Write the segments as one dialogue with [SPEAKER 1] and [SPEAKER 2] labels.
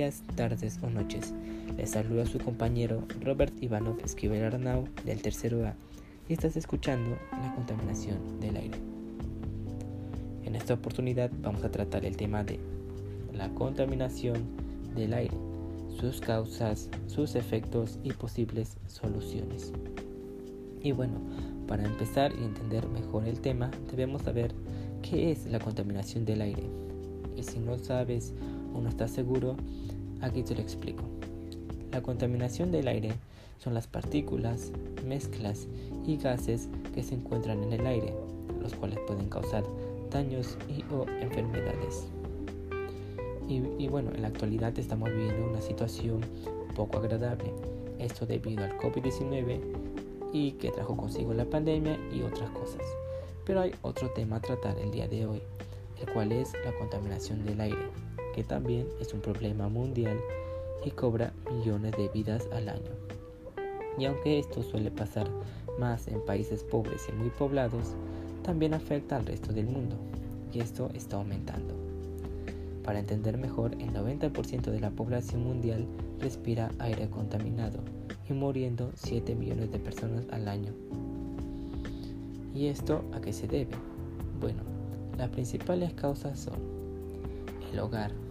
[SPEAKER 1] días, tardes o noches. Les saluda su compañero Robert Ivanov Esquivel Arnau del tercero A y estás escuchando la contaminación del aire. En esta oportunidad vamos a tratar el tema de la contaminación del aire, sus causas, sus efectos y posibles soluciones. Y bueno, para empezar y entender mejor el tema, debemos saber qué es la contaminación del aire. Y si no sabes o no estás seguro, aquí te lo explico. La contaminación del aire son las partículas, mezclas y gases que se encuentran en el aire, los cuales pueden causar daños y o enfermedades. Y, y, bueno, en la actualidad estamos viviendo una situación poco agradable. Esto debido al COVID-19 y que trajo consigo la pandemia y otras cosas. Pero hay otro tema a tratar el día de hoy, el cual es la contaminación del aire, que también es un problema mundial y cobra millones de vidas al año. Y aunque esto suele pasar más en países pobres y muy poblados, también afecta al resto del mundo, y esto está aumentando. Para entender mejor, el 90% de la población mundial respira aire contaminado y muriendo 7 millones de personas al año. ¿Y esto a qué se debe? Bueno, las principales causas son el hogar.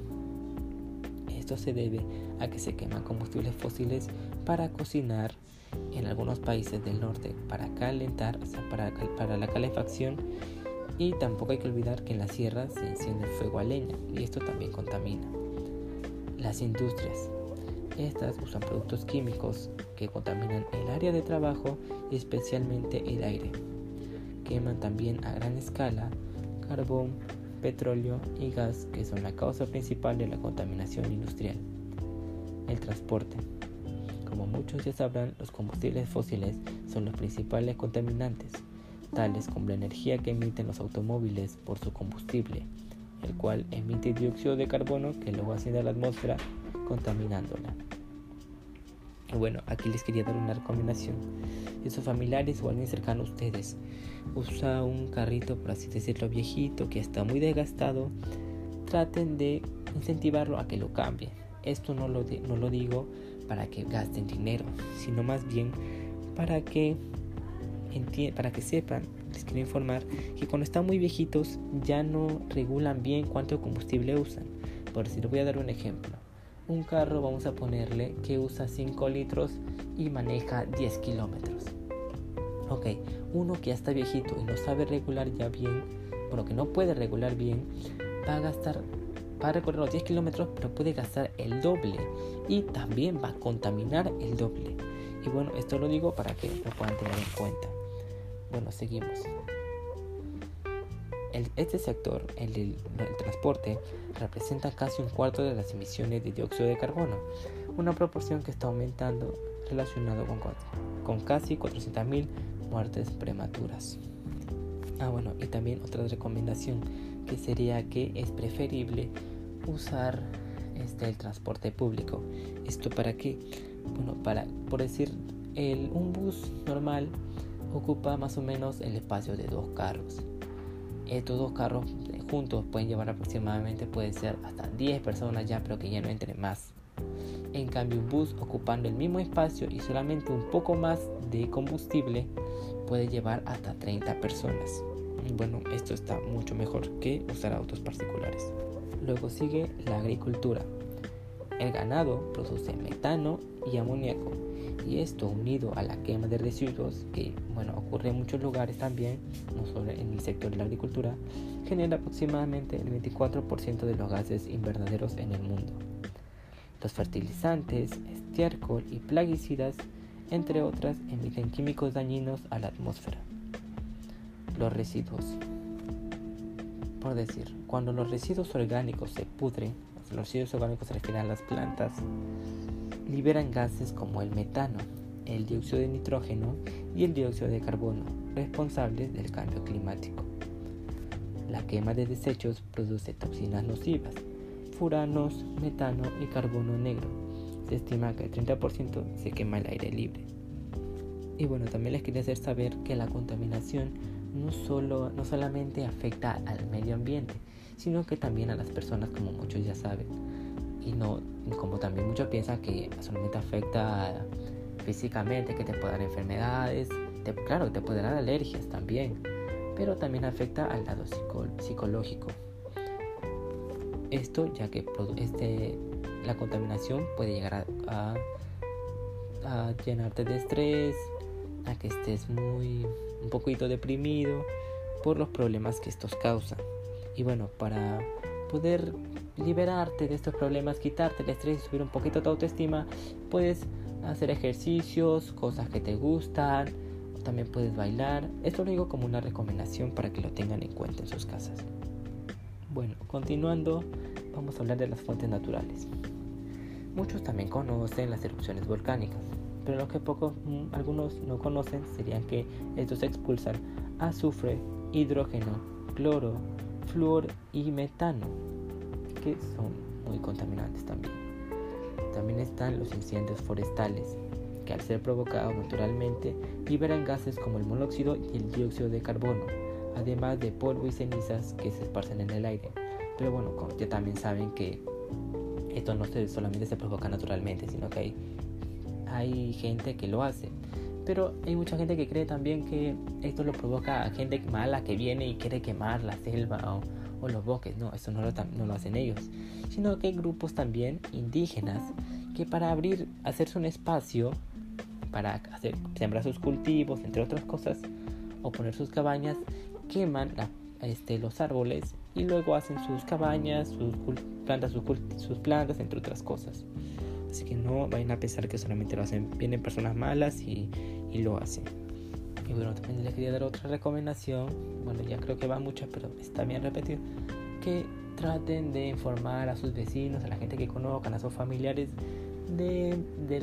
[SPEAKER 1] Esto se debe a que se queman combustibles fósiles para cocinar en algunos países del norte, para calentar, o sea, para, la calefacción y tampoco hay que olvidar que en la sierra se enciende fuego a leña y esto también contamina. Las industrias. Estas usan productos químicos que contaminan el área de trabajo y especialmente el aire. Queman también a gran escala carbón, petróleo y gas que son la causa principal de la contaminación industrial. El transporte. Como muchos ya sabrán, los combustibles fósiles son los principales contaminantes, tales como la energía que emiten los automóviles por su combustible, el cual emite dióxido de carbono que luego asciende a la atmósfera contaminándola. Bueno, aquí les quería dar una recomendación. Si sus familiares o alguien cercano a ustedes usa un carrito, por así decirlo, viejito, que está muy desgastado, traten de incentivarlo a que lo cambie. Esto no lo, no lo digo para que gasten dinero, sino más bien para que, para que sepan, les quiero informar que cuando están muy viejitos ya no regulan bien cuánto combustible usan. Por les voy a dar un ejemplo un carro vamos a ponerle que usa 5 litros y maneja 10 kilómetros. Ok, uno que ya está viejito y no sabe regular ya bien, bueno, que no puede regular bien, va a gastar, va a recorrer los 10 kilómetros, pero puede gastar el doble y también va a contaminar el doble. Y bueno, esto lo digo para que lo puedan tener en cuenta. Bueno, seguimos este sector, el del transporte, representa casi un cuarto de las emisiones de dióxido de carbono, una proporción que está aumentando relacionado con, con casi 400.000 muertes prematuras. Ah, bueno, y también otra recomendación que sería que es preferible usar este, el transporte público. ¿Esto para qué? Bueno, para, por decir, el, un bus normal ocupa más o menos el espacio de dos carros estos dos carros juntos pueden llevar aproximadamente, puede ser hasta 10 personas ya, pero que ya no entren más. En cambio, un bus ocupando el mismo espacio y solamente un poco más de combustible puede llevar hasta 30 personas. Bueno, esto está mucho mejor que usar autos particulares. Luego sigue la agricultura. El ganado produce metano y amoníaco y esto unido a la quema de residuos que bueno ocurre en muchos lugares también no solo en el sector de la agricultura genera aproximadamente el 24% de los gases invernaderos en el mundo. Los fertilizantes estiércol y plaguicidas entre otras emiten químicos dañinos a la atmósfera. Los residuos. Por decir cuando los residuos orgánicos se pudren los residuos orgánicos se refieren a las plantas liberan gases como el metano, el dióxido de nitrógeno y el dióxido de carbono, responsables del cambio climático. La quema de desechos produce toxinas nocivas, furanos, metano y carbono negro. Se estima que el 30% se quema al aire libre. Y bueno, también les quería hacer saber que la contaminación no, solo, no solamente afecta al medio ambiente, sino que también a las personas como muchos ya saben y no, como también muchos piensan que solamente afecta físicamente, que te puede dar enfermedades, te, claro, te puede dar alergias también, pero también afecta al lado psicológico. Esto ya que este, la contaminación puede llegar a, a, llenarte de estrés, a que estés muy un poquito deprimido por los problemas que estos causan. Y bueno, para poder liberarte de estos problemas, quitarte el estrés y subir un poquito tu autoestima, puedes hacer ejercicios, cosas que te gustan, también puedes bailar. Esto lo digo como una recomendación para que lo tengan en cuenta en sus casas. Bueno, continuando, vamos a hablar de las fuentes naturales. Muchos también conocen las erupciones volcánicas, pero lo que pocos, mm, algunos no conocen serían que estos expulsan azufre, hidrógeno, cloro, flúor y metano, que son muy contaminantes también. También están los incendios forestales, que al ser provocados naturalmente liberan gases como el monóxido y el dióxido de carbono, además de polvo y cenizas que se esparcen en el aire. Pero bueno, ya también saben que esto no solamente se provoca naturalmente, sino que hay, hay gente que lo hace. Pero hay mucha gente que cree también que esto lo provoca a gente mala que viene y quiere quemar la selva o, los bosques. No, eso no lo, hacen ellos. Sino que hay grupos también indígenas que para abrir, hacerse un espacio, para hacer, sembrar sus cultivos, entre otras cosas, o poner sus cabañas, queman este, los árboles y luego hacen sus cabañas, sus plantas, sus, plantas, entre otras cosas. Así que no vayan a pensar que solamente lo hacen, vienen personas malas y lo hacen. Y bueno, también les quería dar otra recomendación. Bueno, ya creo que va muchas, pero está bien repetido. Que traten de informar a sus vecinos, a la gente que conozcan, a sus familiares, de, de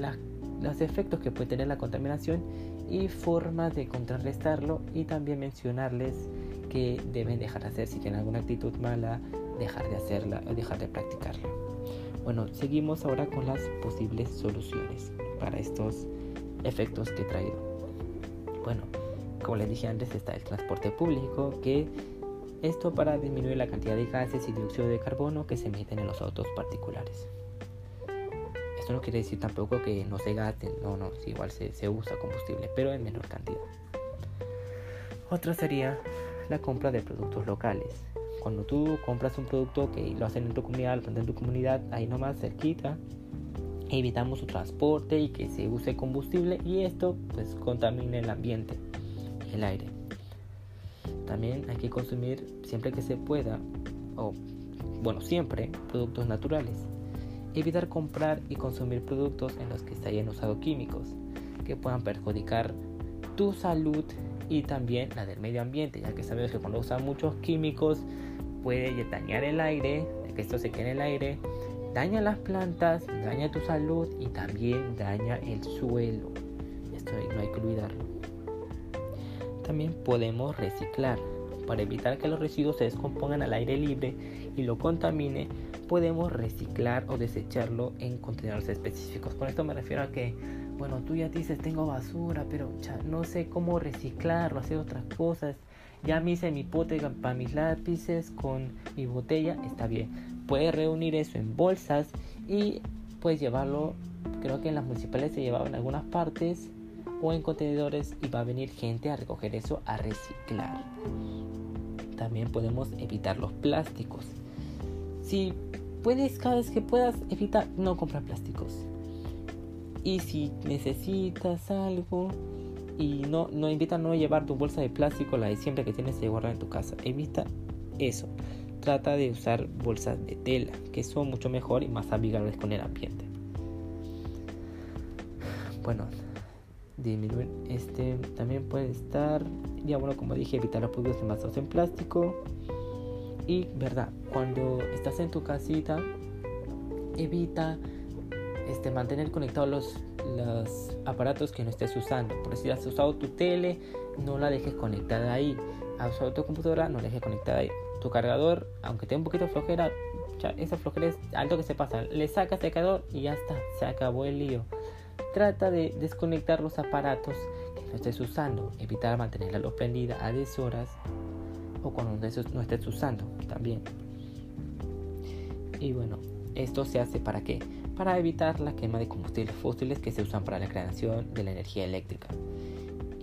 [SPEAKER 1] los efectos que puede tener la contaminación y formas de contrarrestarlo. Y también mencionarles que deben dejar de hacer si tienen alguna actitud mala, dejar de hacerla o dejar de practicarla. Bueno, seguimos ahora con las posibles soluciones para estos efectos que he traído. Bueno, como les dije antes, está el transporte público, que esto para disminuir la cantidad de gases y dióxido de carbono que se emiten en los autos particulares. Esto no quiere decir tampoco que no se gasten, no, no, igual se, se usa combustible, pero en menor cantidad. Otra sería la compra de productos locales. Cuando tú compras un producto que lo hacen en tu comunidad, lo plantan en tu comunidad, ahí nomás cerquita, evitamos su transporte y que se use combustible y esto pues contamina el ambiente el aire. También hay que consumir siempre que se pueda, o bueno, siempre productos naturales. Evitar comprar y consumir productos en los que se hayan usado químicos que puedan perjudicar tu salud y también la del medio ambiente, ya que sabemos que cuando usan muchos químicos puede dañar el aire, que esto se quede en el aire, daña las plantas, daña tu salud y también daña el suelo. Esto no hay que olvidarlo. También podemos reciclar. Para evitar que los residuos se descompongan al aire libre y lo contamine, podemos reciclar o desecharlo en contenedores específicos. Con esto me refiero a que bueno, tú ya dices tengo basura, pero no sé cómo reciclarlo, hacer otras cosas. Ya me hice mi pote para mis lápices con mi botella, está bien. Puedes reunir eso en bolsas y puedes llevarlo, creo que en las municipales se llevaba en algunas partes o en contenedores y va a venir gente a recoger eso a reciclar. También podemos evitar los plásticos. Si puedes, cada vez que puedas, evitar no comprar plásticos y si necesitas algo y no, no invita a no llevar tu bolsa de plástico, la de siempre que tienes que guardar en tu casa. Evita eso. Trata de usar bolsas de tela, que son mucho mejor y más amigables con el ambiente. Bueno, disminuir este también puede estar, ya bueno, como dije, evitar los productos envasados en plástico. Y verdad, cuando estás en tu casita, evita este, mantener conectados los, aparatos que no estés usando. Por si has usado tu tele, no la dejes conectada ahí. Has usado tu computadora, no la dejes conectada ahí. Tu cargador, aunque tenga un poquito de flojera, ya, esa flojera es algo que se pasa. Le sacas el cargador y ya está, se acabó el lío. Trata de desconectar los aparatos que no estés usando. Evitar mantener la prendida a 10 horas o cuando no estés usando también. Y bueno, Esto se hace para qué? Para evitar la quema de combustibles fósiles que se usan para la creación de la energía eléctrica.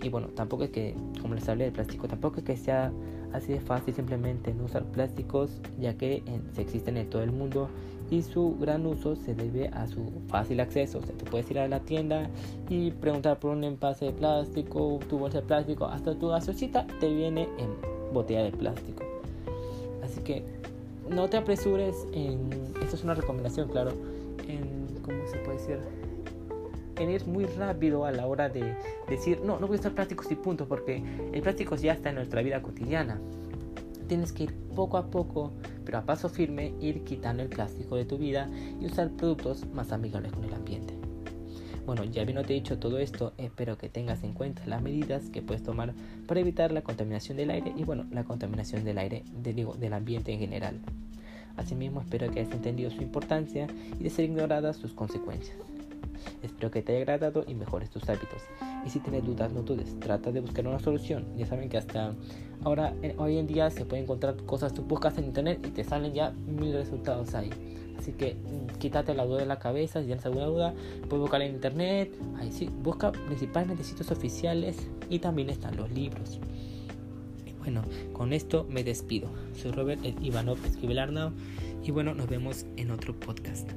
[SPEAKER 1] Y bueno, tampoco es que, como les hablé del plástico, tampoco es que sea así de fácil simplemente no usar plásticos, ya que se existen en todo el mundo y su gran uso se debe a su fácil acceso. O sea, tú puedes ir a la tienda y preguntar por un envase de plástico, tu bolsa de plástico, hasta tu gaseosita te viene en botella de plástico. Así que no te apresures en. Esto es una recomendación, claro. En. ¿Cómo se puede decir? En ir muy rápido a la hora de decir, no, no voy a usar plásticos y punto, porque el plástico ya está en nuestra vida cotidiana. Tienes que ir poco a poco, pero a paso firme, ir quitando el plástico de tu vida y usar productos más amigables con el ambiente. Bueno, ya habiéndote dicho todo esto, espero que tengas en cuenta las medidas que puedes tomar para evitar la contaminación del aire y bueno, la contaminación del aire, del ambiente en general. Asimismo, espero que hayas entendido su importancia y de ser ignoradas sus consecuencias. Espero que te haya agradado y mejores tus hábitos. Y si tienes dudas, no dudes, trata de buscar una solución. Ya saben que hasta ahora, hoy en día, se pueden encontrar cosas, tú buscas en internet y te salen ya mil resultados ahí. Así que mm, quítate la duda de la cabeza, si tienes alguna duda, puedes buscar en internet. Ahí sí, busca principalmente sitios oficiales y también están los libros. Bueno, con esto me despido. Soy Robert Ivanov Esquivel Arnau y bueno, nos vemos en otro podcast.